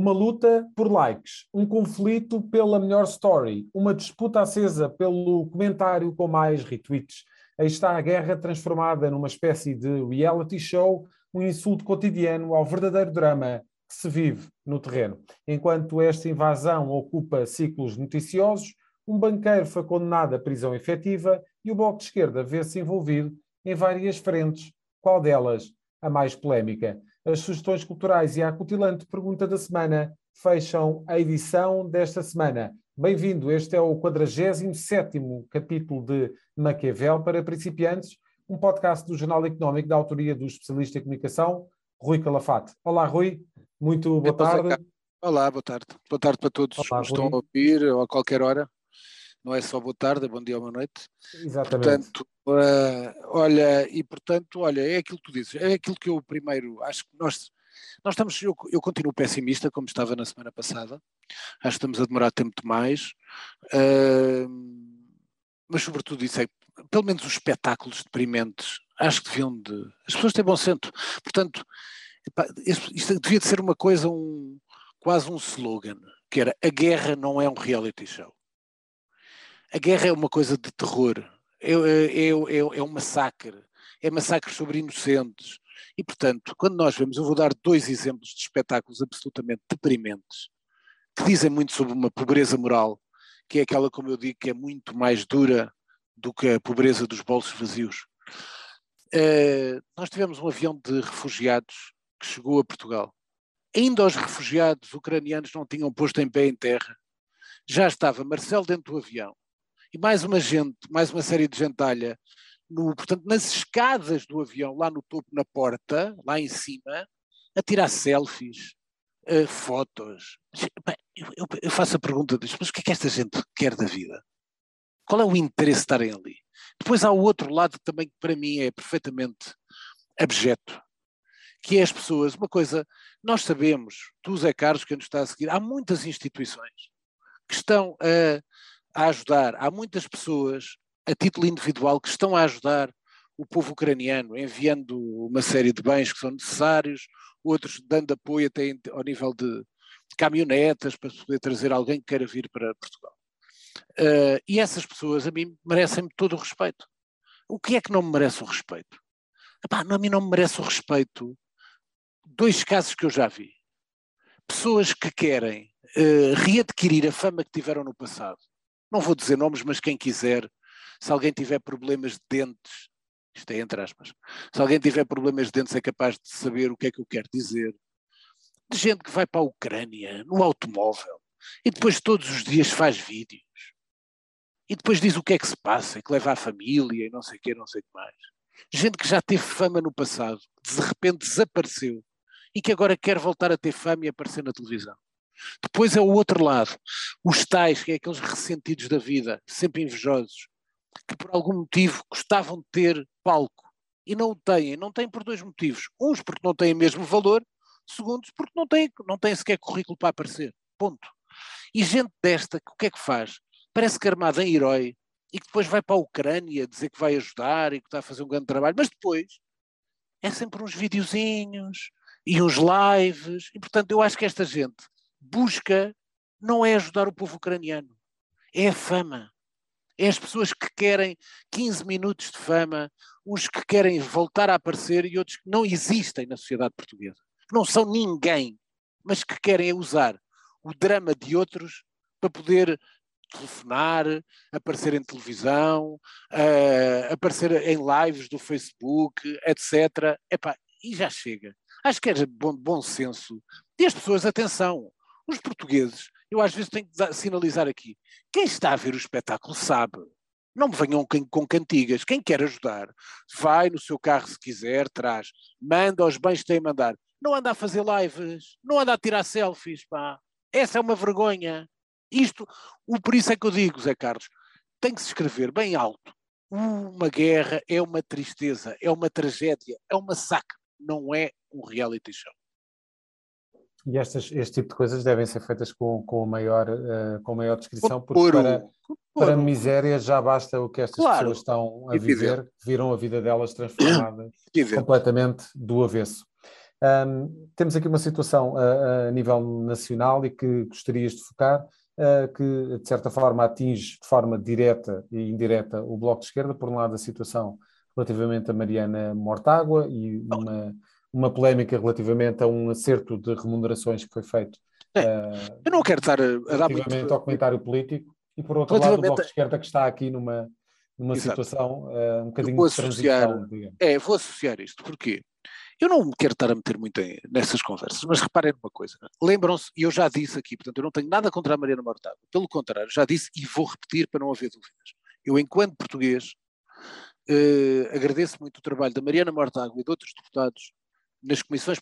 Uma luta por likes, um conflito pela melhor story, uma disputa acesa pelo comentário com mais retweets. Aí está a guerra transformada numa espécie de reality show, um insulto cotidiano ao verdadeiro drama que se vive no terreno. Enquanto esta invasão ocupa ciclos noticiosos, um banqueiro foi condenado à prisão efetiva e o Bloco de Esquerda vê-se envolvido em várias frentes. Qual delas a mais polémica? As sugestões culturais e a acutilante pergunta da semana fecham a edição desta semana. Bem-vindo, este é o 47º capítulo de Maquiavel para principiantes, um podcast do Jornal Económico da autoria do especialista em comunicação, Rui Calafate. Olá, Rui, muito boa tarde. Olá, boa tarde. Boa tarde para todos Olá, que estão a ouvir ou a qualquer hora. Não é só boa tarde, é bom dia ou boa noite. Exatamente. Portanto, uh, olha, e portanto, olha, é aquilo que tu dizes, é aquilo que eu primeiro acho que nós, nós estamos, eu, eu continuo pessimista, como estava na semana passada, acho que estamos a demorar tempo demais, uh, mas sobretudo isso é, pelo menos os espetáculos deprimentes, acho que deviam de, as pessoas têm bom centro, portanto, isto devia de ser uma coisa, um, quase um slogan, que era a guerra não é um reality show. A guerra é uma coisa de terror, é, é, é, é um massacre, é massacre sobre inocentes. E, portanto, quando nós vemos, eu vou dar dois exemplos de espetáculos absolutamente deprimentes, que dizem muito sobre uma pobreza moral, que é aquela, como eu digo, que é muito mais dura do que a pobreza dos bolsos vazios. Uh, nós tivemos um avião de refugiados que chegou a Portugal. Ainda os refugiados ucranianos não tinham posto em pé em terra. Já estava Marcelo dentro do avião e mais uma gente, mais uma série de gentalha, no, portanto, nas escadas do avião, lá no topo, na porta, lá em cima, a tirar selfies, uh, fotos. Eu, eu, eu, faço a pergunta disto, mas o que é que esta gente quer da vida? Qual é o interesse de estarem ali? Depois há o outro lado que também para mim é perfeitamente abjeto, que é as pessoas, uma coisa, nós sabemos, tu Zé Carlos, que nos está a seguir, há muitas instituições que estão a, a ajudar, há muitas pessoas a título individual que estão a ajudar o povo ucraniano, enviando uma série de bens que são necessários, outros dando apoio até ao nível de, caminhonetas para poder trazer alguém que queira vir para Portugal. Uh, e essas pessoas a mim merecem-me todo o respeito. O que é que não me merece o respeito? Epá, a mim não me merece o respeito dois casos que eu já vi. Pessoas que querem uh, readquirir a fama que tiveram no passado. Não vou dizer nomes, mas quem quiser, se alguém tiver problemas de dentes, isto é entre aspas, se alguém tiver problemas de dentes é capaz de saber o que é que eu quero dizer. De gente que vai para a Ucrânia, no automóvel, e depois todos os dias faz vídeos. E depois diz o que é que se passa, e que leva a família, e não sei o que, não sei o que mais. Gente que já teve fama no passado, de repente desapareceu e que agora quer voltar a ter fama e aparecer na televisão. Depois é o outro lado, os tais, que é aqueles ressentidos da vida, sempre invejosos, que por algum motivo gostavam de ter palco e não o têm. Não têm por dois motivos. Uns porque não têm o mesmo valor, segundos porque não têm, não têm sequer currículo para aparecer. Ponto. E gente desta, o que é que faz? Parece que armada em herói e que depois vai para a Ucrânia dizer que vai ajudar e que está a fazer um grande trabalho, mas depois é sempre uns videozinhos, e os lives, e portanto eu acho que esta gente busca não é ajudar o povo ucraniano, é a fama. É as pessoas que querem 15 minutos de fama, uns que querem voltar a aparecer e outros que não existem na sociedade portuguesa. Que não são ninguém, mas que querem usar o drama de outros para poder telefonar, aparecer em televisão, uh, aparecer em lives do Facebook, etc. Epá, e já chega. Acho que é bom, bom senso. E as pessoas, atenção, os portugueses, eu às vezes tenho que sinalizar aqui, quem está a ver o espetáculo sabe. Não me venham com cantigas. Quem quer ajudar, vai no seu carro se quiser, traz, manda os bens que tem a mandar. Não anda a fazer lives, não anda a tirar selfies, pá. Essa é uma vergonha. Isto, o, por isso é que eu digo, Zé Carlos, tem que se escrever bem alto. Uma guerra é uma tristeza, é uma tragédia, é um massacre não é um reality show. E estas, este tipo de coisas devem ser feitas com, com, maior, uh, com maior descrição, porque para, para miséria já basta o que estas claro. pessoas estão a viver, viram a vida delas transformada completamente do avesso. Um, temos aqui uma situação a, a, nível nacional e que gostarias de focar, uh, que de certa forma atinge de forma direta e indireta o Bloco de Esquerda, por um lado a situação relativamente a Mariana Mortágua e uma, uma polémica relativamente a um acerto de remunerações que foi feito. É, uh, eu não quero estar a, dar muito... ao comentário político e por outro lado o Bloco de Esquerda que está aqui numa, numa situação uh, um bocadinho vou associar, É, vou associar isto, porquê? Eu não quero estar a meter muito em, nessas conversas, mas reparem numa coisa. Lembram-se, e eu já disse aqui, portanto, eu não tenho nada contra a Mariana Mortágua. Pelo contrário, já disse e vou repetir para não haver dúvidas. Eu, enquanto português, eh, agradeço muito o trabalho da Mariana Mortágua e de outros deputados nas comissões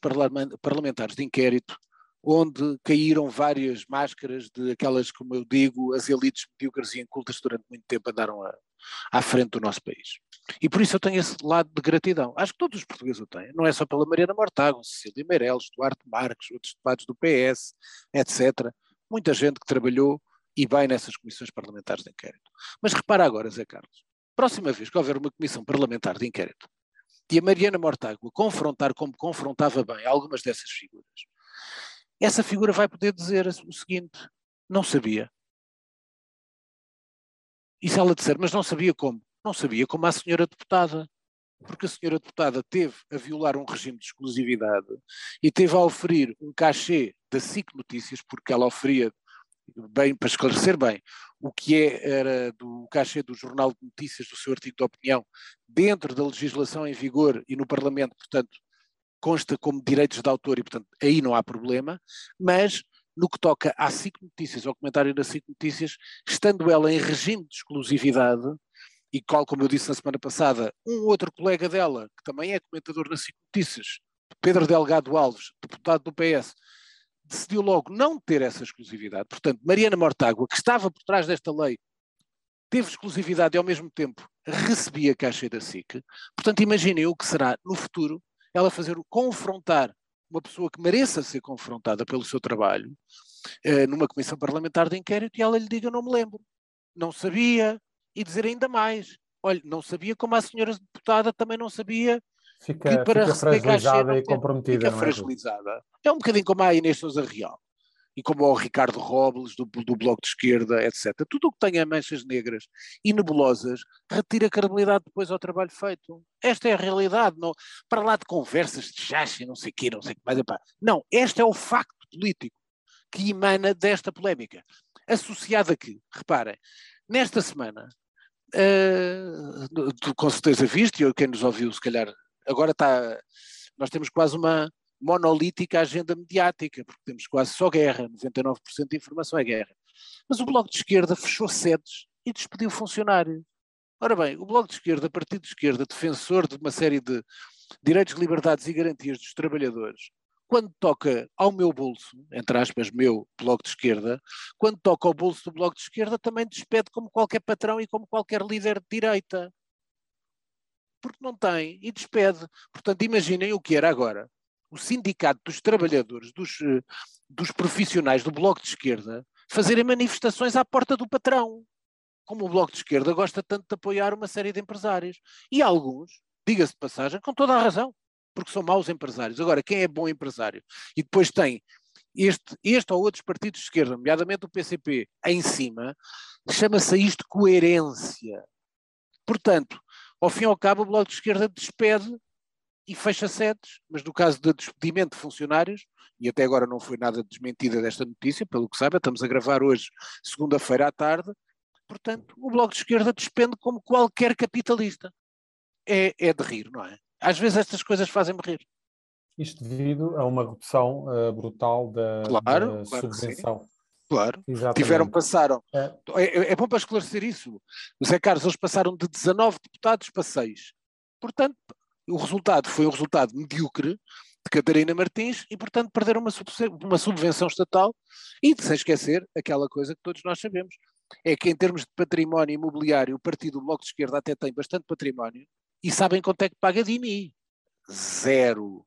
parlamentares de inquérito, onde caíram várias máscaras de aquelas, como eu digo, as elites medíocres e incultas durante muito tempo andaram a, à frente do nosso país. E por isso eu tenho esse lado de gratidão. Acho que todos os portugueses o têm. Não é só pela Mariana Mortágua, Cecília Meirelles, Duarte Marques, outros deputados do PS, etc. Muita gente que trabalhou e bem nessas comissões parlamentares de inquérito. Mas repara agora, Zé Carlos, próxima vez que houver uma comissão parlamentar de inquérito e a Mariana Mortágua confrontar como confrontava bem algumas dessas figuras, essa figura vai poder dizer o seguinte: não sabia. E se ela disser, mas não sabia como? Não sabia como a senhora deputada. Porque a senhora deputada teve a violar um regime de exclusividade e teve a oferir um cachê da SIC Notícias, porque ela oferia, bem, para esclarecer bem, o que é, era do cachê do Jornal de Notícias, do seu artigo de opinião, dentro da legislação em vigor e no Parlamento, portanto, consta como direitos de autor e, portanto, aí não há problema, mas no que toca à SIC Notícias, ao comentário da SIC Notícias, estando ela em regime de exclusividade, e qual, como eu disse na semana passada, um outro colega dela, que também é comentador na SIC Notícias, Pedro Delgado Alves, deputado do PS, decidiu logo não ter essa exclusividade. Portanto, Mariana Mortágua, que estava por trás desta lei, teve exclusividade e ao mesmo tempo recebia caixa da SIC. Portanto, imaginem o que será no futuro ela fazer confrontar uma pessoa que mereça ser confrontada pelo seu trabalho eh, numa comissão parlamentar de inquérito e ela lhe diga não me lembro, não sabia e dizer ainda mais, olha, não sabia como a senhora deputada também não sabia fica, que para fica fragilizada e comprometida. Fica é, fragilizada. É um bocadinho como a Inês Sousa Real e como o Ricardo Robles, do, do Bloco de Esquerda, etc. Tudo o que tenha manchas negras e nebulosas retira credibilidade depois ao trabalho feito. Esta é a realidade, não, para lá de conversas de chacha não sei o quê, não sei o que mais. Epá. Não, este é o facto político que emana desta polémica. Associado a que, reparem, nesta semana, uh, tu com certeza viste, e quem nos ouviu, se calhar, agora está, nós temos quase uma, monolítica agenda mediática, porque temos quase só guerra, 99% de informação é guerra. Mas o Bloco de Esquerda fechou sedes e despediu funcionários. Ora bem, o Bloco de Esquerda, Partido de Esquerda, defensor de uma série de direitos, liberdades e garantias dos trabalhadores, quando toca ao meu bolso, entre aspas, meu Bloco de Esquerda, quando toca ao bolso do Bloco de Esquerda, também despede como qualquer patrão e como qualquer líder de direita. Porque não tem e despede. Portanto, imaginem o que era agora o sindicato dos trabalhadores, dos, eh, dos profissionais do Bloco de Esquerda, fazerem manifestações à porta do patrão. Como o Bloco de Esquerda gosta tanto de apoiar uma série de empresários. E alguns, diga-se de passagem, com toda a razão, porque são maus empresários. Agora, quem é bom empresário e depois tem este, este ou outros partidos de esquerda, nomeadamente o PCP, em cima, chama-se isto coerência. Portanto, ao fim e ao cabo, o Bloco de Esquerda despede e fecha sedes, mas no caso de despedimento de funcionários, e até agora não foi nada desmentida desta notícia, pelo que sabe, estamos a gravar hoje, segunda-feira à tarde, portanto, o Bloco de Esquerda despende como qualquer capitalista. É, é de rir, não é? Às vezes estas coisas fazem-me rir. Isto devido a uma redução uh, brutal da, claro, da claro subvenção. Claro, Exatamente. tiveram, passaram. É. É, é bom para esclarecer isso. O Zé Carlos, eles passaram de 19 deputados para 6. Portanto, o resultado foi um resultado medíocre de Catarina Martins e, portanto, perderam uma, uma subvenção estatal e, sem esquecer, aquela coisa que todos nós sabemos, é que em termos de património imobiliário, o partido do Bloco de Esquerda até tem bastante património e sabem quanto é que paga de IMI. Zero.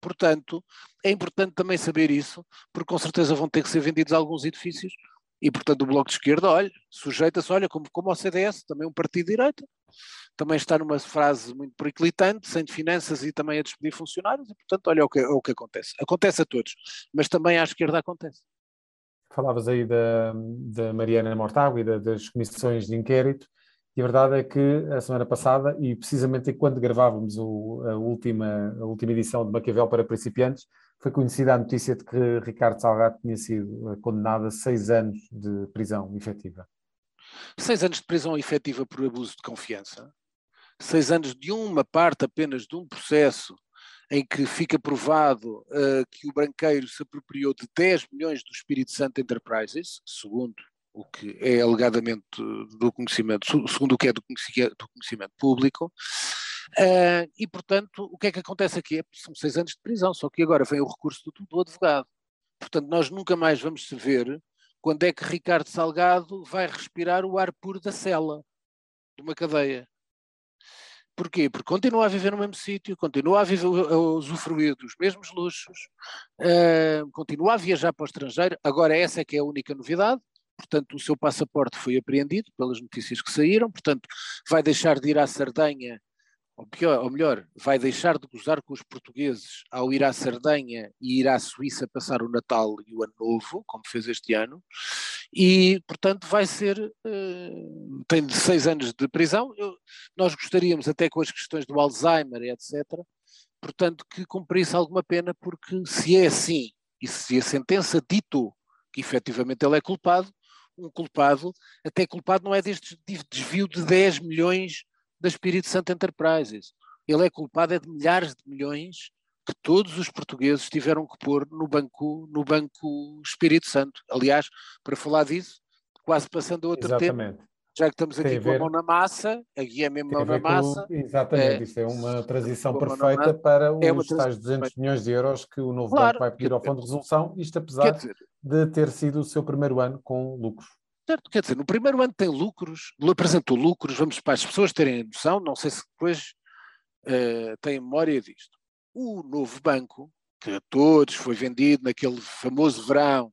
Portanto, é importante também saber isso, porque com certeza vão ter que ser vendidos alguns edifícios e, portanto, o Bloco de Esquerda, olha, sujeita-se, olha, como, como ao CDS, também um partido de direita, também está numa fase muito periclitante, sem de finanças e também a despedir funcionários, e portanto, olha o que, o que acontece. Acontece a todos, mas também à esquerda acontece. Falavas aí da, da Mariana Mortágua e da, das comissões de inquérito, e a verdade é que a semana passada, e precisamente enquanto gravávamos o, a, última, a última edição de Maquiavel para principiantes, foi conhecida a notícia de que Ricardo Salgado tinha sido condenado a seis anos de prisão efetiva. Seis anos de prisão efetiva por abuso de confiança, seis anos de uma parte apenas de um processo em que fica provado uh, que o branqueiro se apropriou de 10 milhões do Espírito Santo Enterprises, segundo o que é alegadamente do conhecimento, segundo o que é do conhecimento público, uh, e portanto o que é que acontece aqui? São seis anos de prisão, só que agora vem o recurso do, do advogado. Portanto, nós nunca mais vamos saber quando é que Ricardo Salgado vai respirar o ar puro da cela, de uma cadeia. Porquê? Porque continua a viver no mesmo sítio, continua a, viver, a usufruir dos mesmos luxos, uh, continua a viajar para o estrangeiro. Agora, essa é que é a única novidade. Portanto, o seu passaporte foi apreendido pelas notícias que saíram. Portanto, vai deixar de ir à Sardenha ou, pior, ou melhor, vai deixar de gozar com os portugueses ao ir à Sardenha e ir à Suíça passar o Natal e o Ano Novo, como fez este ano, e, portanto, vai ser. Uh, tem seis anos de prisão. Eu, nós gostaríamos, até com as questões do Alzheimer etc., portanto, que cumprisse alguma pena, porque se é assim, e se a sentença ditou que efetivamente ele é culpado, um culpado, até culpado não é deste desvio de 10 milhões da Espírito Santo Enterprises. Ele é culpado é de milhares de milhões que todos os portugueses tiveram que pôr no banco, no banco Espírito Santo. Aliás, para falar disso, quase passando a outro Exatamente. tema, já que estamos aqui com a mão na massa, aqui é mesmo mão na massa. Com, exatamente, é, isto é uma transição perfeita para os é tais 200 milhões de euros que o novo claro, banco vai pedir ao Fundo de Resolução, isto apesar dizer, de ter sido o seu primeiro ano com lucros. Certo, quer dizer, no primeiro ano tem lucros, apresentou lucros, vamos para as pessoas terem noção, não sei se depois uh, têm memória disto. O novo banco, que a todos foi vendido naquele famoso verão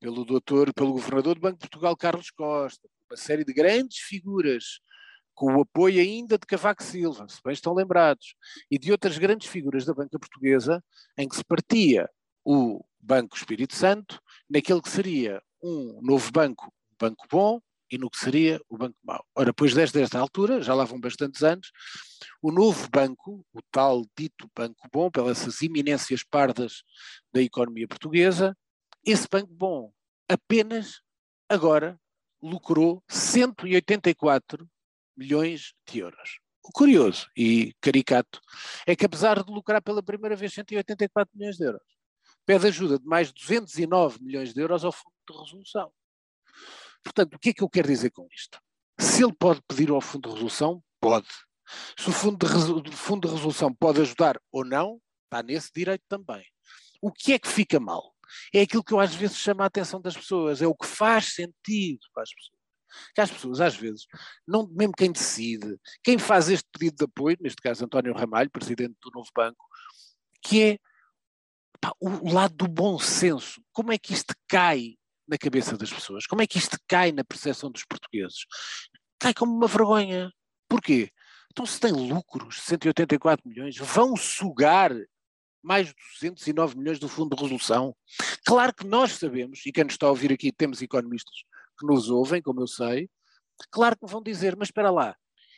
pelo doutor, pelo governador do Banco de Portugal, Carlos Costa, uma série de grandes figuras, com o apoio ainda de Cavaco Silva, se bem estão lembrados, e de outras grandes figuras da banca portuguesa, em que se partia o Banco Espírito Santo naquele que seria um novo banco banco bom e no que seria o banco mau. Ora, depois desde esta altura, já lá vão bastantes anos, o novo banco, o tal dito banco bom, pelas iminências pardas da economia portuguesa, esse banco bom apenas agora lucrou 184 milhões de euros. O curioso e caricato é que, apesar de lucrar pela primeira vez 184 milhões de euros, pede ajuda de mais 209 milhões de euros ao Fundo de Resolução. Portanto, o que é que eu quero dizer com isto? Se ele pode pedir ao Fundo de Resolução, pode. Se o Fundo de, fundo de Resolução pode ajudar ou não, está nesse direito também. O que é que fica mal? É aquilo que eu às vezes chamo a atenção das pessoas, é o que faz sentido para as pessoas. Que as pessoas, às vezes, não, mesmo quem decide, quem faz este pedido de apoio, neste caso António Ramalho, presidente do Novo Banco, que é pá, o lado do bom senso. Como é que isto cai na cabeça das pessoas? Como é que isto cai na percepção dos portugueses? Cai como uma vergonha. Porquê? Então, se tem lucros, 184 milhões, vão sugar mais de 209 milhões do Fundo de Resolução. Claro que nós sabemos, e quem nos está a ouvir aqui, temos economistas que nos ouvem, como eu sei, claro que vão dizer, mas espera lá,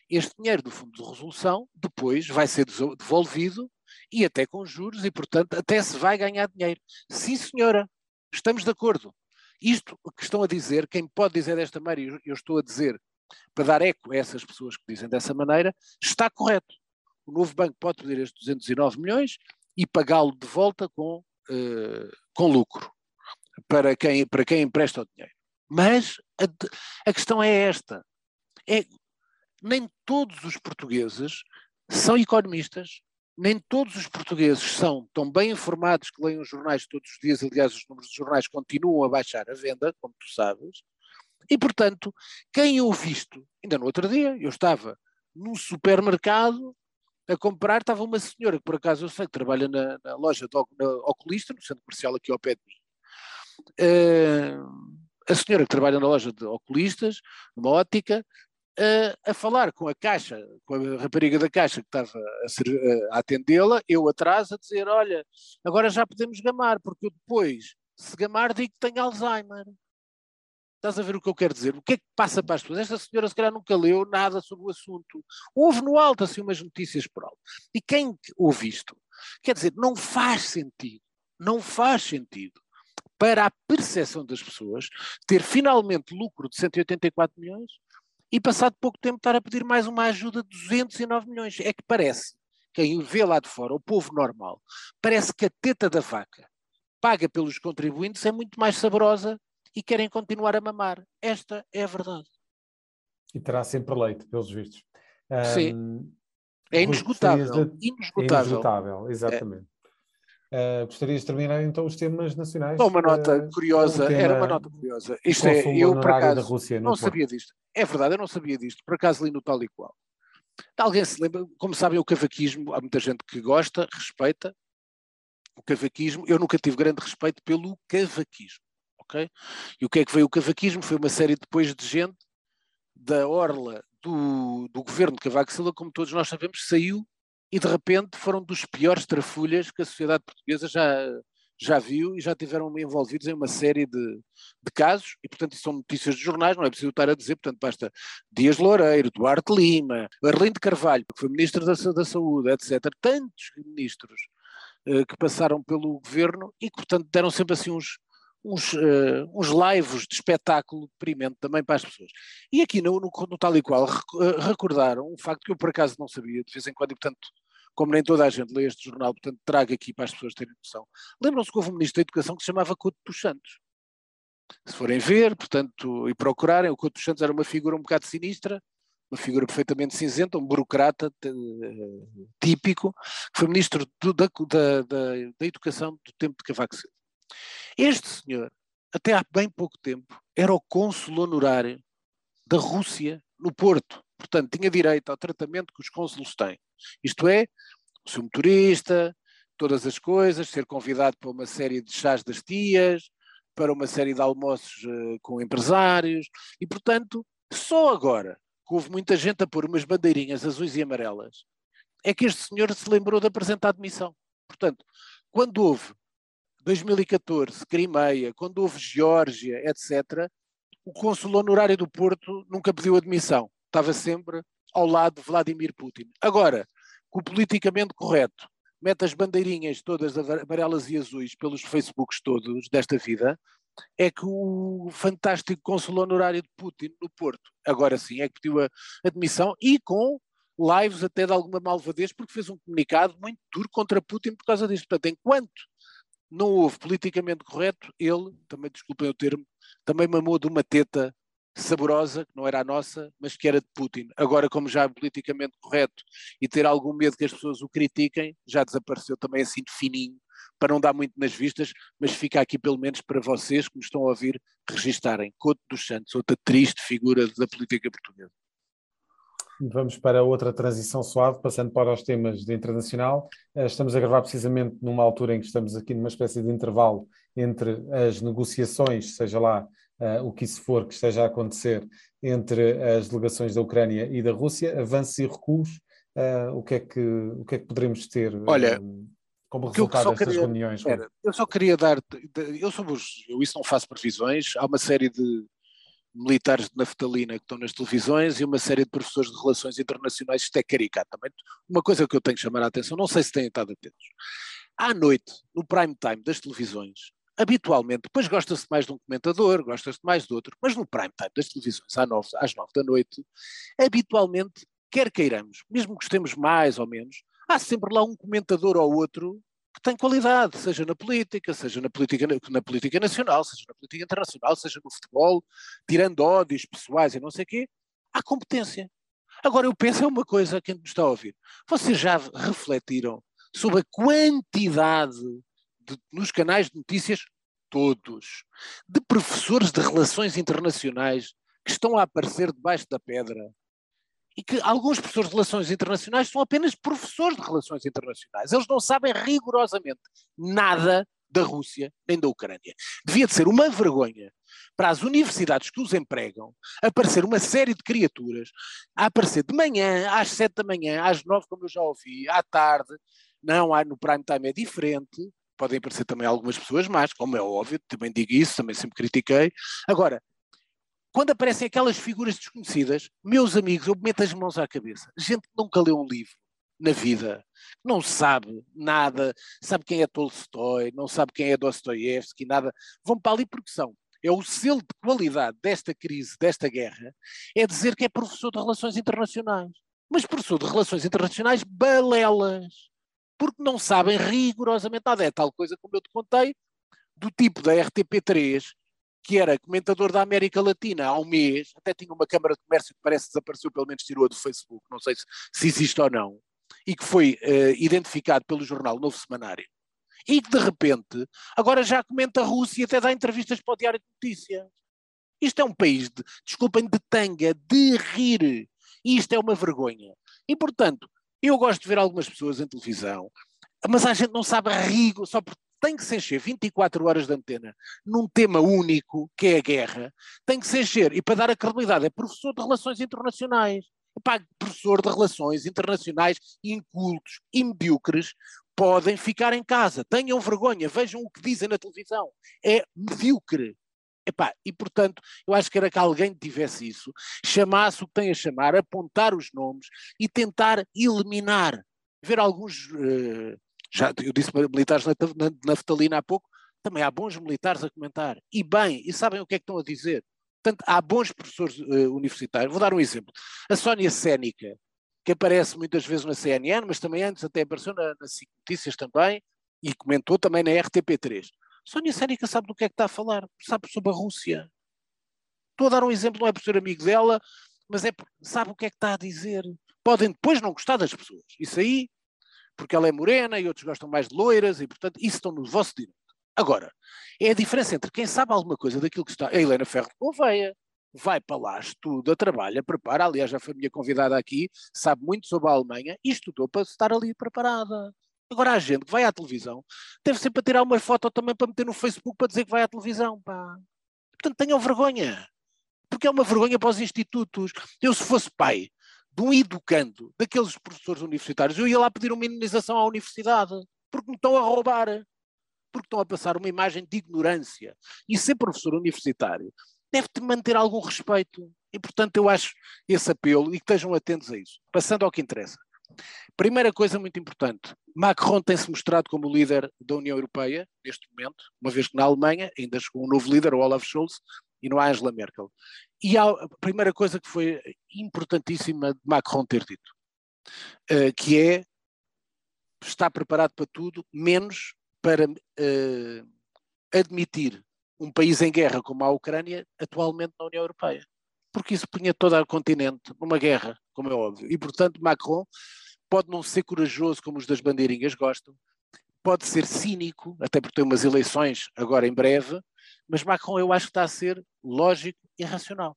este dinheiro do Fundo de Resolução depois vai ser devolvido e até com juros e, portanto, até se vai ganhar dinheiro. Sim, senhora, estamos de acordo. Isto que estão a dizer, quem pode dizer desta maneira, eu estou a dizer para dar eco a essas pessoas que dizem dessa maneira, está correto. O novo banco pode pedir estes 209 milhões e pagá-lo de volta com, uh, com lucro para quem, para quem empresta o dinheiro. Mas a, a questão é esta: é, nem todos os portugueses são economistas, nem todos os portugueses são tão bem informados que leem os jornais todos os dias, aliás, os números dos jornais continuam a baixar a venda, como tu sabes, e, portanto, quem ouve isto, ainda no outro dia, eu estava num supermercado a comprar, estava uma senhora que por acaso eu sei que trabalha na, na loja de na oculista, no centro comercial aqui ao pé de mim. Uh, a senhora que trabalha na loja de oculistas, numa ótica, a, a, falar com a caixa, com a rapariga da caixa que estava a, a atendê-la, eu atrás, a dizer: Olha, agora já podemos gamar, porque eu depois, se gamar, digo que tenho Alzheimer. Estás a ver o que eu quero dizer? O que é que passa para as pessoas? Esta senhora, se calhar, nunca leu nada sobre o assunto. Houve no alto, assim, umas notícias por alto. E quem ouve isto? Quer dizer, não faz sentido. Não faz sentido para a percepção das pessoas ter finalmente lucro de 184 milhões e passado pouco tempo estar a pedir mais uma ajuda de 209 milhões. É que parece, quem vê lá de fora, o povo normal, parece que a teta da vaca paga pelos contribuintes é muito mais saborosa e querem continuar a mamar. Esta é a verdade. E terá sempre leite, pelos vistos. Sim. Um, é inesgotável. De... Inesgotável. É inesgotável, exatamente. É. Uh, gostarias de terminar então os temas nacionais? Só uma nota uh, curiosa, um era uma nota curiosa. Isto é, eu por acaso Rússia, não sabia disto. É verdade, eu não sabia disto. Por acaso li no tal e qual. Alguém se lembra, como sabem, o cavaquismo, há muita gente que gosta, respeita o cavaquismo. Eu nunca tive grande respeito pelo cavaquismo ok? E o que é que veio o cavaquismo? Foi uma série depois de gente da orla do, do governo de Cavaco Silva, como todos nós sabemos, saiu e de repente foram dos piores trafulhas que a sociedade portuguesa já, já viu e já tiveram envolvidos em uma série de, de casos, e portanto são notícias de jornais, não é preciso estar a dizer, portanto basta Dias Loureiro, Duarte Lima, Arlindo Carvalho, que foi Ministro da, da Saúde, etc. Tantos ministros uh, que passaram pelo governo e que portanto deram sempre assim uns, uns, uh, uns lives de espetáculo deprimente também para as pessoas. E aqui no, no, no tal e qual eh, recordaram um facto que eu por acaso não sabia, de vez em quando, e portanto, como nem toda a gente lê este jornal, portanto trago aqui para as pessoas terem noção. Lembram-se que houve um ministro da Educação que se chamava Couto dos Santos. Se forem ver, portanto, e procurarem, o Couto dos Santos era uma figura um bocado sinistra, uma figura perfeitamente cinzenta, um burocrata uh, típico, que foi ministro do, da, da, da Educação do tempo de Cavaco Silva. Este senhor, até há bem pouco tempo, era o cônsul honorário da Rússia no Porto. Portanto, tinha direito ao tratamento que os cônsulos têm. Isto é, o seu motorista, todas as coisas, ser convidado para uma série de chás das tias, para uma série de almoços uh, com empresários, e portanto, só agora que houve muita gente a pôr umas bandeirinhas azuis e amarelas, é que este senhor se lembrou de apresentar admissão. Portanto, quando houve 2014, Crimeia, quando houve Geórgia, etc., o cônsul honorário do Porto nunca pediu admissão. Estava sempre ao lado de Vladimir Putin. Agora, com o politicamente correto, mete as bandeirinhas todas amarelas e azuis pelos Facebooks todos desta vida, é que o fantástico cônsul honorário de Putin no Porto, agora sim, é que pediu a admissão e com lives até de alguma malvadez, porque fez um comunicado muito duro contra Putin por causa disto. Portanto, enquanto não houve politicamente correto, ele, também desculpem o termo, também mamou de uma teta saborosa, que não era a nossa, mas que era de Putin. Agora, como já é politicamente correto e ter algum medo que as pessoas o critiquem, já desapareceu também assim de fininho, para não dar muito nas vistas, mas fica aqui pelo menos para vocês que me estão a ouvir registarem. Couto dos Santos, outra triste figura da política portuguesa. Vamos para outra transição suave, passando para os temas de internacional. Eh, estamos a gravar precisamente numa altura em que estamos aqui numa espécie de intervalo entre as negociações, seja lá uh, o que isso for que esteja a acontecer, entre as delegações da Ucrânia e da Rússia, avanços e recuos. Uh, o, que é que, o que é que poderemos ter Olha, como resultado destas queria, reuniões? Era, eu só queria dar, eu sobre os, eu isso não faço previsões, há uma série de militares de naftalina que estão nas televisões e uma série de professores de relações internacionais, isto é caricato também. Uma coisa que eu tenho que chamar a atenção, não sei se têm estado atentos. À noite, no prime time das televisões, habitualmente, depois gosta-se mais de um comentador, gosta-se mais de outro, mas no prime time das televisões, às nove, às nove da noite, habitualmente, quer queiramos, mesmo que gostemos mais ou menos, há sempre lá um comentador ou outro tem qualidade, seja na política, seja na política, na política nacional, seja na política internacional, seja no futebol, tirando ódios pessoais e não sei o quê, há competência. Agora eu penso é uma coisa quem me está a ouvir. Vocês já refletiram sobre a quantidade de, nos canais de notícias, todos, de professores de relações internacionais que estão a aparecer debaixo da pedra e que alguns professores de relações internacionais são apenas professores de relações internacionais. Eles não sabem rigorosamente nada da Rússia nem da Ucrânia. Devia de ser uma vergonha para as universidades que os empregam aparecer uma série de criaturas a aparecer de manhã, às sete da manhã, às nove, como eu já ouvi, à tarde. Não, no prime time é diferente. Podem aparecer também algumas pessoas mais, como é óbvio, também digo isso, também sempre critiquei. Agora, quando aparecem aquelas figuras desconhecidas, meus amigos, eu meto as mãos à cabeça. Gente que nunca leu um livro na vida, não sabe nada, sabe quem é Tolstói, não sabe quem é Dostoiévski, nada, vão para ali porque são. É o selo de qualidade desta crise, desta guerra, é dizer que é professor de relações internacionais. Mas professor de relações internacionais, balelas. Porque não sabem rigorosamente nada. É tal coisa como eu te contei, do tipo da RTP3, que era comentador da América Latina há um mês, até tinha uma Câmara de Comércio que parece que desapareceu, pelo menos tirou-a do Facebook, não sei se, se existe ou não, e que foi uh, identificado pelo jornal Novo Semanário, e que de repente agora já comenta a Rússia e até dá entrevistas para o Diário de Notícias. Isto é um país, de, desculpem, de tanga, de rir. E isto é uma vergonha. E, portanto, eu gosto de ver algumas pessoas em televisão, mas a gente não sabe rigo, só porque tem que se encher 24 horas de antena num tema único, que é a guerra, tem que se encher, e para dar a credibilidade, é professor de relações internacionais. Epá, professor de relações internacionais incultos e medíocres podem ficar em casa, tenham vergonha, vejam o que dizem na televisão. É medíocre. Epá, e portanto, eu acho que era que alguém tivesse isso, chamasse o que tem a chamar, apontar os nomes e tentar eliminar. Ver alguns uh, já eu disse militares na, na, naftalina há pouco, também há bons militares a comentar. E bem, e sabem o que é que estão a dizer. Portanto, há bons professores uh, universitários. Vou dar um exemplo. A Sónia Sénica, que aparece muitas vezes na CNN, mas também antes até apareceu na, na CIC Notícias também, e comentou também na RTP3. Sónia Sénica sabe do que é que está a falar, sabe sobre a Rússia. Estou a dar um exemplo, não é por ser amigo dela, mas é sabe o que é que está a dizer. Podem depois não gostar das pessoas. Isso aí porque ela é morena e outros gostam mais de loiras e, portanto, isso estão no vosso direito. Agora, é a diferença entre quem sabe alguma coisa daquilo que está. A Helena Ferro de Gouveia vai para lá, estuda, trabalha, prepara. Aliás, já foi minha convidada aqui, sabe muito sobre a Alemanha e estudou para estar ali preparada. Agora, a gente que vai à televisão deve ser para tirar uma foto também para meter no Facebook para dizer que vai à televisão. Pá. Portanto, tenham vergonha. Porque é uma vergonha para os institutos. Eu, se fosse pai, de um educando daqueles professores universitários, eu ia lá pedir uma indenização à universidade, porque me estão a roubar, porque estão a passar uma imagem de ignorância. E ser professor universitário deve-te manter algum respeito. E, portanto, eu acho esse apelo e que estejam atentos a isso. Passando ao que interessa. Primeira coisa muito importante: Macron tem-se mostrado como líder da União Europeia, neste momento, uma vez que na Alemanha ainda chegou um novo líder, o Olaf Scholz, e há Angela Merkel. E a primeira coisa que foi importantíssima de Macron ter dito, uh, que é está preparado para tudo, menos para uh, admitir um país em guerra como a Ucrânia atualmente na União Europeia. Porque isso punha todo o continente numa guerra, como é óbvio. E, portanto, Macron pode não ser corajoso como os das bandeirinhas gostam, pode ser cínico, até porque tem umas eleições agora em breve, mas Macron eu acho que está a ser lógico e racional.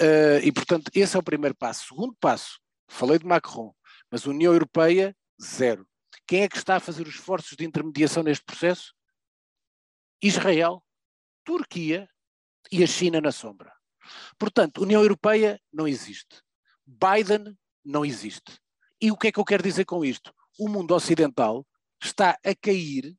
Uh, e, portanto, esse é o primeiro passo. Segundo passo, falei de Macron, mas União Europeia, zero. Quem é que está a fazer os esforços de intermediação neste processo? Israel, Turquia e a China na sombra. Portanto, União Europeia não existe. Biden não existe. E o que é que eu quero dizer com isto? O mundo ocidental está a cair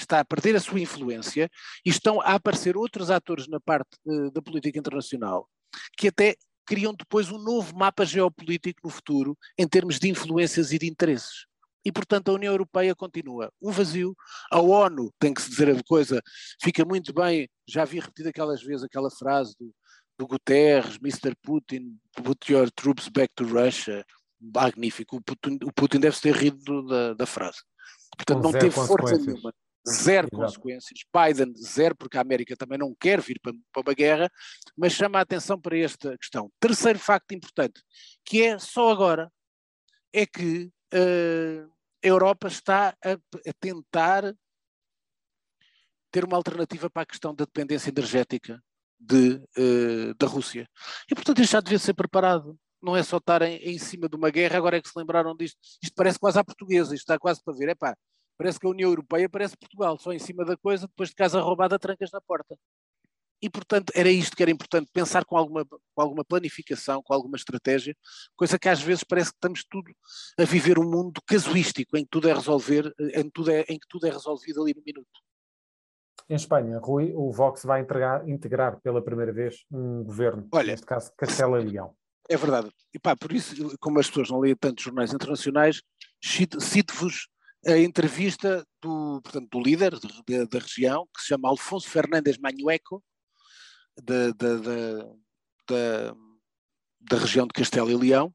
está a perder a sua influência e estão a aparecer outros atores na parte uh, da política internacional que até criam depois um novo mapa geopolítico no futuro em termos de influências e de interesses. E, portanto, a União Europeia continua um vazio. A ONU, tem que se dizer a coisa, fica muito bem. Já vi repetido aquelas vezes aquela frase do, do Guterres, Mr. Putin, put your troops back to Russia. Magnífico. O Putin, o Putin deve ter rido da, da frase. Portanto, Com não teve força nenhuma zero Exato. consequências. Biden, zero, porque a América também não quer vir para, para uma guerra, mas chama a atenção para esta questão. Terceiro facto importante, que é só agora, é que uh, a Europa está a, a, tentar ter uma alternativa para a questão da dependência energética de, uh, da Rússia. E, portanto, isto já devia ser preparado. Não é só estar em, em, cima de uma guerra, agora é que se lembraram disto. Isto parece quase à portuguesa, isto está quase para ver. É pá, Parece que a União Europeia parece Portugal, só em cima da coisa, depois de casa roubada, trancas na porta. E, portanto, era isto que era importante, pensar com alguma, com alguma planificação, com alguma estratégia, coisa que às vezes parece que estamos tudo a viver um mundo casuístico, em que tudo é resolver, em, tudo é, em que tudo é resolvido ali no minuto. Em Espanha, Rui, o Vox vai integrar, integrar pela primeira vez um governo, Olha, neste caso Castela e Leão. É verdade. E pá, por isso, como as pessoas não leem tantos jornais internacionais, cito-vos a entrevista do, portanto, do líder da, da região, que se chama Alfonso Fernandes Manueco, da, da, da, da, região de Castelo e Leão,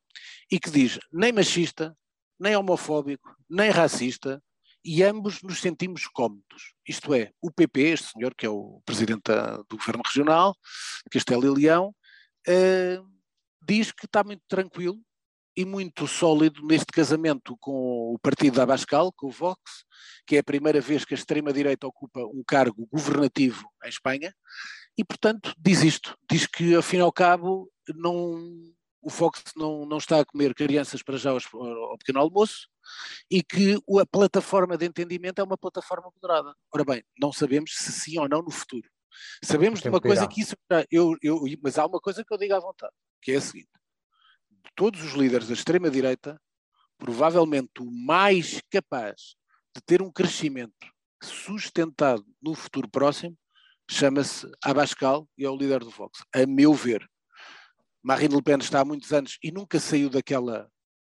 e que diz nem machista, nem homofóbico, nem racista, e ambos nos sentimos cómodos. Isto é, o PP, este senhor que é o presidente do governo regional Castelo e Leão, uh, diz que está muito tranquilo e muito sólido neste casamento com o partido da Abascal, com o Vox, que é a primeira vez que a extrema-direita ocupa um cargo governativo em Espanha, e portanto diz isto, diz que ao fim e ao cabo não, o Vox não, não está a comer crianças para já ao, ao pequeno almoço e que a plataforma de entendimento é uma plataforma moderada. Ora bem, não sabemos se sim ou não no futuro. Sabemos de uma coisa que isso. Eu, eu, mas há uma coisa que eu digo à vontade, que é a seguinte: todos os líderes da extrema-direita, provavelmente o mais capaz de ter um crescimento sustentado no futuro próximo, chama-se Abascal e é o líder do Vox, a meu ver. Marine Le Pen está há muitos anos e nunca saiu daquela,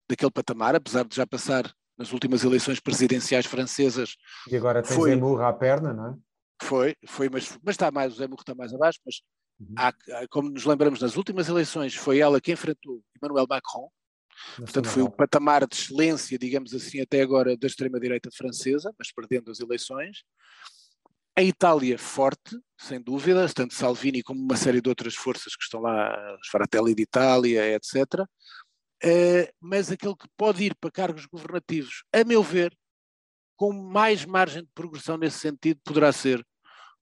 daquele patamar, apesar de já passar nas últimas eleições presidenciais francesas. E agora tem foi, Zemmour à perna, não é? Foi, foi mas, mas está mais, o Zemmour está mais abaixo, mas Uhum. Há, como nos lembramos, nas últimas eleições foi ela que enfrentou Emmanuel Macron, portanto foi o patamar de excelência, digamos assim, até agora da extrema-direita francesa, mas perdendo as eleições. A Itália forte, sem dúvida, tanto Salvini como uma série de outras forças que estão lá, os Fratelli d'Italia, etc. Uh, eh, mas aquele que pode ir para cargos governativos, a meu ver, com mais margem de progressão nesse sentido, poderá ser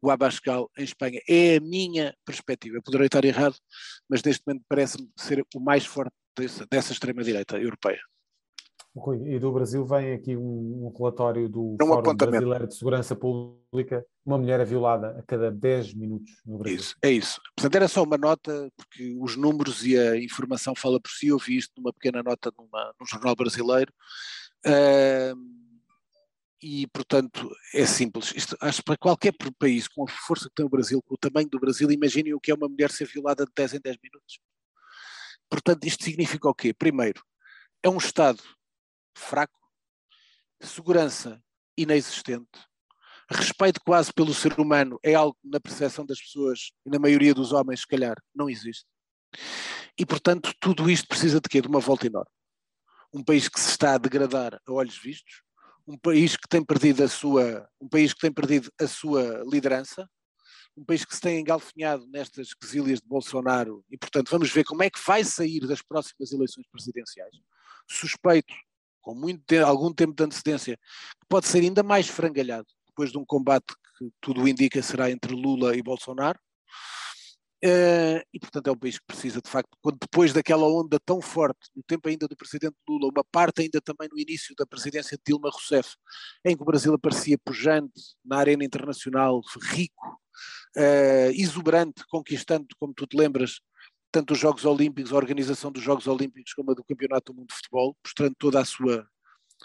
o Abascal em Espanha. É a minha perspectiva. Eu poderei estar errado, mas neste momento parece-me ser o mais forte dessa, dessa extrema-direita europeia. Rui, e do Brasil vem aqui um, um relatório do é um Fórum Brasileiro de Segurança Pública, uma mulher é violada a cada 10 minutos no Brasil. Isso, é isso. Portanto, era só uma nota, porque os números e a informação fala por si, eu vi isto numa pequena nota numa, num jornal brasileiro. Uh, e, portanto, é simples. Isto, acho que para qualquer país, com a força que tem o Brasil, com o tamanho do Brasil, imaginem o que é uma mulher ser violada de 10 em 10 minutos. Portanto, isto significa o quê? Primeiro, é um Estado fraco, segurança inexistente, respeito quase pelo ser humano é algo que na percepção das pessoas e na maioria dos homens, se calhar, não existe. E, portanto, tudo isto precisa de quê? De uma volta enorme. Um país que se está a degradar a olhos vistos, um país que tem perdido a sua, um país que tem perdido a sua liderança, um país que se tem engalfinhado nestas quesilhas de Bolsonaro e, portanto, vamos ver como é que vai sair das próximas eleições presidenciais. Suspeito, com muito algum tempo de antecedência, que pode ser ainda mais frangalhado depois de um combate que tudo indica será entre Lula e Bolsonaro. Uh, e, portanto, é um país que precisa, de facto, quando depois daquela onda tão forte, no tempo ainda do presidente Lula, uma parte ainda também no início da presidência de Dilma Rousseff, em que o Brasil aparecia pujante na arena internacional, rico, uh, exuberante, conquistando, como tu te lembras, tanto os Jogos Olímpicos, a organização dos Jogos Olímpicos, como a do Campeonato do Mundo de Futebol, mostrando toda a sua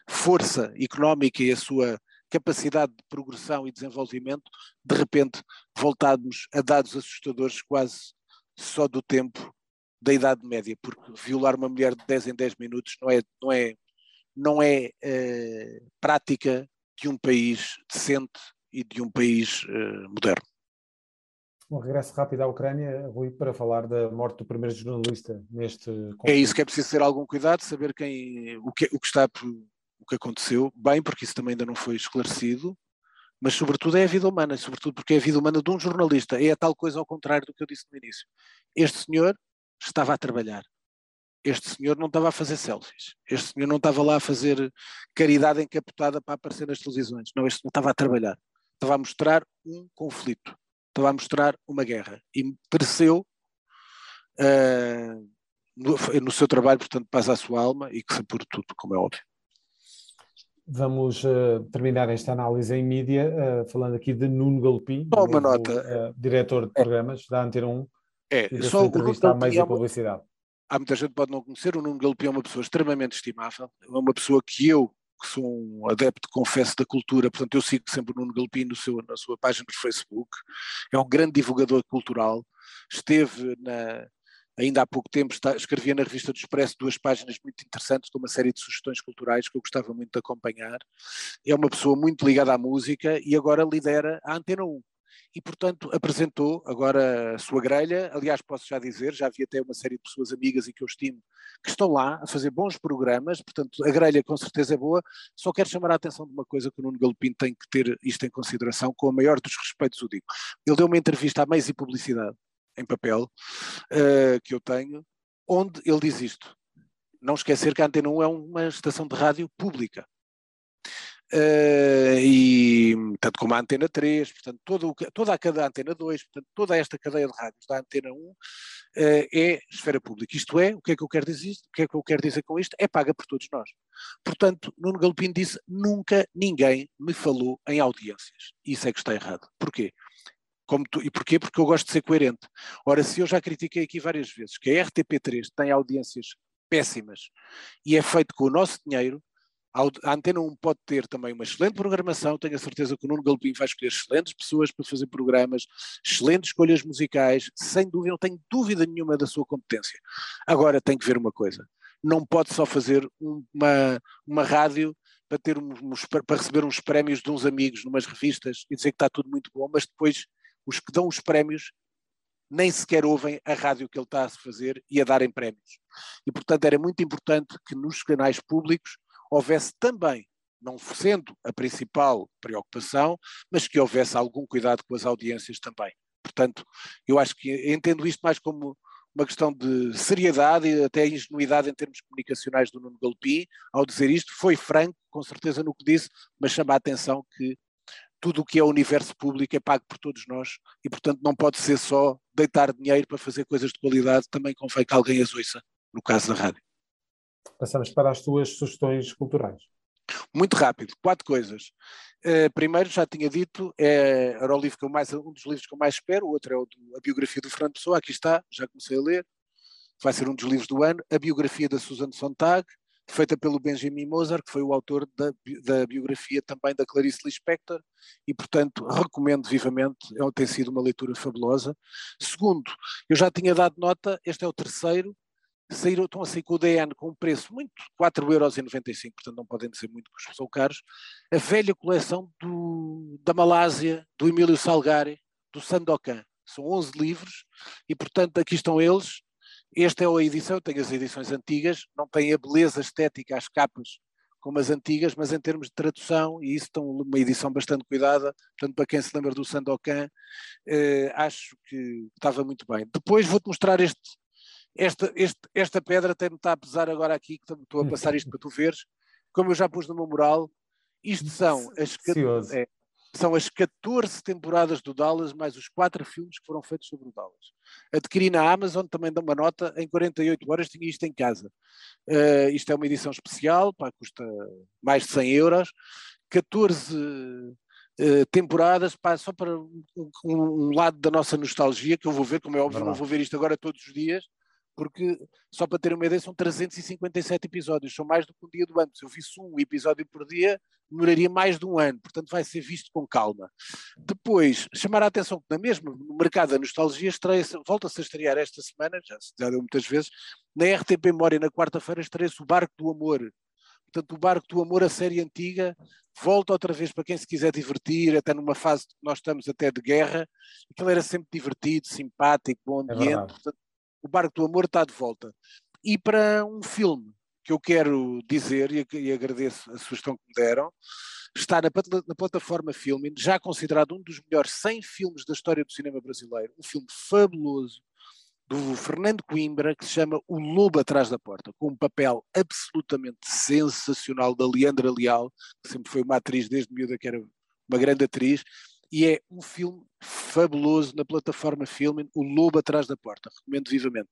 força económica e a sua capacidade de progressão e desenvolvimento, de repente voltados a dados assustadores quase só do tempo da Idade Média, porque violar uma mulher de 10 em 10 minutos não é, não é, não é uh, prática de um país decente e de um país uh, moderno. Um regresso rápido à Ucrânia, Rui, para falar da morte do primeiro jornalista neste conflito. É isso que é preciso ter algum cuidado, saber quem, o, que, o que está por, o que aconteceu, bem, porque isso também ainda não foi esclarecido, mas sobretudo é a vida humana, sobretudo porque é a vida humana de um jornalista. É a tal coisa ao contrário do que eu disse no início. Este senhor estava a trabalhar. Este senhor não estava a fazer selfies. Este senhor não estava lá a fazer caridade encapotada para aparecer nas televisões. Não, este senhor estava a trabalhar. Estava a mostrar um conflito. Estava a mostrar uma guerra. E mereceu, uh, no, no, seu trabalho, portanto, paz à sua alma e que se apure tudo, como é óbvio. Vamos uh, terminar esta análise em mídia, uh, falando aqui de Nuno Galpim, só uma nota. Uh, diretor de programas é. da Antena 1. É, só o Nuno Galpim é uma... publicidade. Há muita gente que pode não conhecer, o Nuno Galpim é uma pessoa extremamente estimável, é uma pessoa que eu, que sou um adepto, confesso, da cultura, portanto eu sigo sempre o Nuno Galpim no seu, na sua página do Facebook, é um grande divulgador cultural, esteve na, ainda há pouco tempo está, escrevia na revista do Expresso duas páginas muito interessantes com uma série de sugestões culturais que eu gostava muito de acompanhar. É uma pessoa muito ligada à música e agora lidera a Antena 1. E, portanto, apresentou agora a sua grelha. Aliás, posso já dizer, já vi até uma série de pessoas amigas e que eu estimo que estão lá a fazer bons programas. Portanto, a grelha com certeza é boa. Só quero chamar a atenção de uma coisa que o Nuno Galopim tem que ter isto em consideração, com o maior dos respeitos o digo. Ele deu uma entrevista à Meios e Publicidade em papel uh, que eu tenho, onde ele diz isto. Não esquecer que a Antena 1 é uma estação de rádio pública. Uh, e tanto como a Antena 3, portanto, todo, toda a cada Antena 2, portanto, toda esta cadeia de rádios da Antena 1 uh, é esfera pública. Isto é, o que é que eu quero dizer? O que é que eu quero dizer com isto? É paga por todos nós. Portanto, Nuno Galopim disse: nunca ninguém me falou em audiências. Isso é que está errado. Porquê? Tu, e porquê? Porque eu gosto de ser coerente. Ora, se eu já critiquei aqui várias vezes que a RTP3 tem audiências péssimas e é feito com o nosso dinheiro, a Antena 1 pode ter também uma excelente programação, tenho a certeza que o Nuno Galopim vai escolher excelentes pessoas para fazer programas, excelentes escolhas musicais, sem dúvida, não tenho dúvida nenhuma da sua competência. Agora tem que ver uma coisa, não pode só fazer uma, uma rádio para, ter para receber uns prémios de uns amigos numas revistas e dizer que está tudo muito bom, mas depois os que dão os prémios nem sequer ouvem a rádio que ele está a fazer e a darem prémios. E, portanto, era muito importante que nos canais públicos houvesse também, não sendo a principal preocupação, mas que houvesse algum cuidado com as audiências também. Portanto, eu acho que entendo isto mais como uma questão de seriedade e até ingenuidade em termos comunicacionais do Nuno Galopim, ao dizer isto, foi franco, com certeza no que disse, mas chama a atenção que tudo o que é o universo público é pago por todos nós e, portanto, não pode ser só deitar dinheiro para fazer coisas de qualidade, também convém que alguém as ouça, no caso da rádio. Passamos para as tuas sugestões culturais. Muito rápido, quatro coisas. Uh, primeiro, já tinha dito, é, era o livro que eu mais, um dos livros que eu mais espero, o outro é o do, a biografia do Fernando Pessoa, aqui está, já comecei a ler, vai ser um dos livros do ano, a biografia da Susan Sontag, feita pelo Benjamin Moser, que foi o autor da, da biografia também da Clarice Lispector, e portanto recomendo vivamente, é, tem sido uma leitura fabulosa. Segundo, eu já tinha dado nota, este é o terceiro, saíram, estão a sair com o DN com um preço muito, 4,95€, portanto não podem ser muito, porque são caros, a velha coleção do, da Malásia, do Emílio Salgari, do Sandokan. São 11 livros e, portanto, aqui estão eles, esta é a edição, tenho as edições antigas, não tem a beleza estética às capas como as antigas, mas em termos de tradução, e isso estão uma edição bastante cuidada, portanto, para quem se lembra do Sandokan, eh, acho que estava muito bem. Depois vou-te mostrar este, esta, este, esta pedra até me está a pesar agora aqui, que estou a passar isto para tu veres, como eu já pus no meu mural, isto são as, é, são as 14 temporadas do Dallas, mais os quatro filmes que foram feitos sobre o Dallas. Adquiri na Amazon, também dá uma nota, em 48 horas tinha isto em casa. Uh, isto é uma edição especial, pá, custa mais de 100 euros, 14 uh, eh, temporadas, pá, só para um, um, lado da nossa nostalgia, que eu vou ver, como é óbvio, não vou ver isto agora todos os dias, porque, só para ter uma ideia, são 357 episódios, são mais do que um dia do ano. Se eu visse um episódio por dia, demoraria mais de um ano, portanto vai ser visto com calma. Depois, chamar a atenção que na mesma, no mercado da nostalgia, volta-se a estrear esta semana, já se deu muitas vezes, na RTP Memória, na quarta-feira, estreia-se o Barco do Amor. Portanto, o Barco do Amor, a série antiga, volta outra vez para quem se quiser divertir, até numa fase que nós estamos até de guerra, aquilo era sempre divertido, simpático, bom é ambiente, é portanto, o Barco do Amor está de volta. E para um filme que eu quero dizer, e, agradeço a sugestão que me deram, está na, na, plataforma Filming, já considerado um dos melhores 100 filmes da história do cinema brasileiro, um filme fabuloso do Fernando Coimbra, que se chama O Lobo Atrás da Porta, com um papel absolutamente sensacional da Leandra Leal, que sempre foi uma atriz desde miúda, que era uma grande atriz, e é um filme fabuloso na plataforma Filming, O Lobo Atrás da Porta. Recomendo vivamente.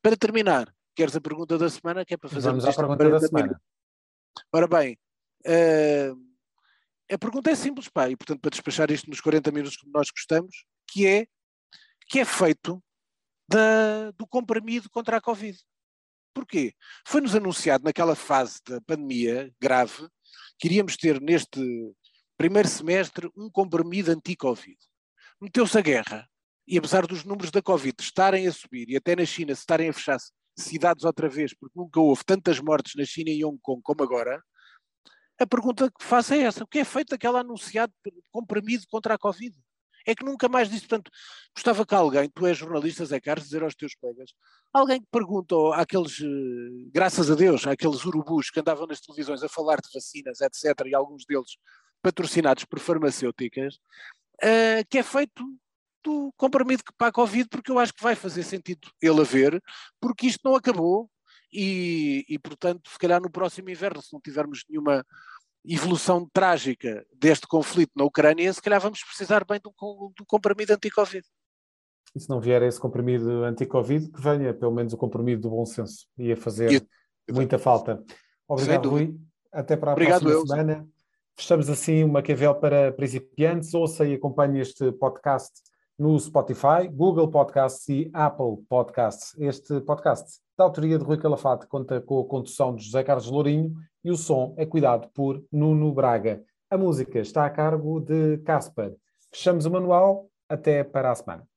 Para terminar, queres a pergunta da semana? Que é para fazer Vamos à pergunta da semana. Ora bem, Uh, a pergunta é simples, pá, e portanto para despachar isto nos 40 minutos que nós gostamos, que é que é feito da, do comprimido contra a Covid. Porquê? Foi-nos anunciado naquela fase da pandemia grave que iríamos ter neste primeiro semestre um comprimido anti-Covid. Meteu-se a guerra e apesar dos números da Covid estarem a subir e até na China se estarem a fechar cidades outra vez, porque nunca houve tantas mortes na China e Hong Kong como agora, a pergunta que faço é essa: o que é feito daquela anunciado comprimido contra a Covid? É que nunca mais disse. Portanto, gostava que alguém, tu és jornalista, Zé Carlos, dizer aos teus colegas, alguém que pergunta àqueles, eh, graças a Deus, àqueles urubus que andavam nas televisões a falar de vacinas, etc., e alguns deles patrocinados por farmacêuticas, uh, que é feito do comprimido para a Covid, porque eu acho que vai fazer sentido ele haver, porque isto não acabou e, e, portanto, se calhar no próximo inverno, se não tivermos nenhuma evolução trágica deste conflito na Ucrânia, se calhar vamos precisar bem do, do comprimido anti-Covid. E se não vier esse comprimido anti-Covid, que venha pelo menos o comprimido do bom senso. Ia fazer muita falta. Obrigado, Rui. Até para a Obrigado, próxima eu. semana. Fechamos assim uma Maquiavel para principiantes. Ouça e acompanhe este podcast no Spotify, Google Podcasts e Apple Podcasts. Este podcast, da autoria de Rui Calafate, conta com a condução de José Carlos Lourinho e o som é cuidado por Nuno Braga. A música está a cargo de Casper. Fechamos o manual. Até para a semana.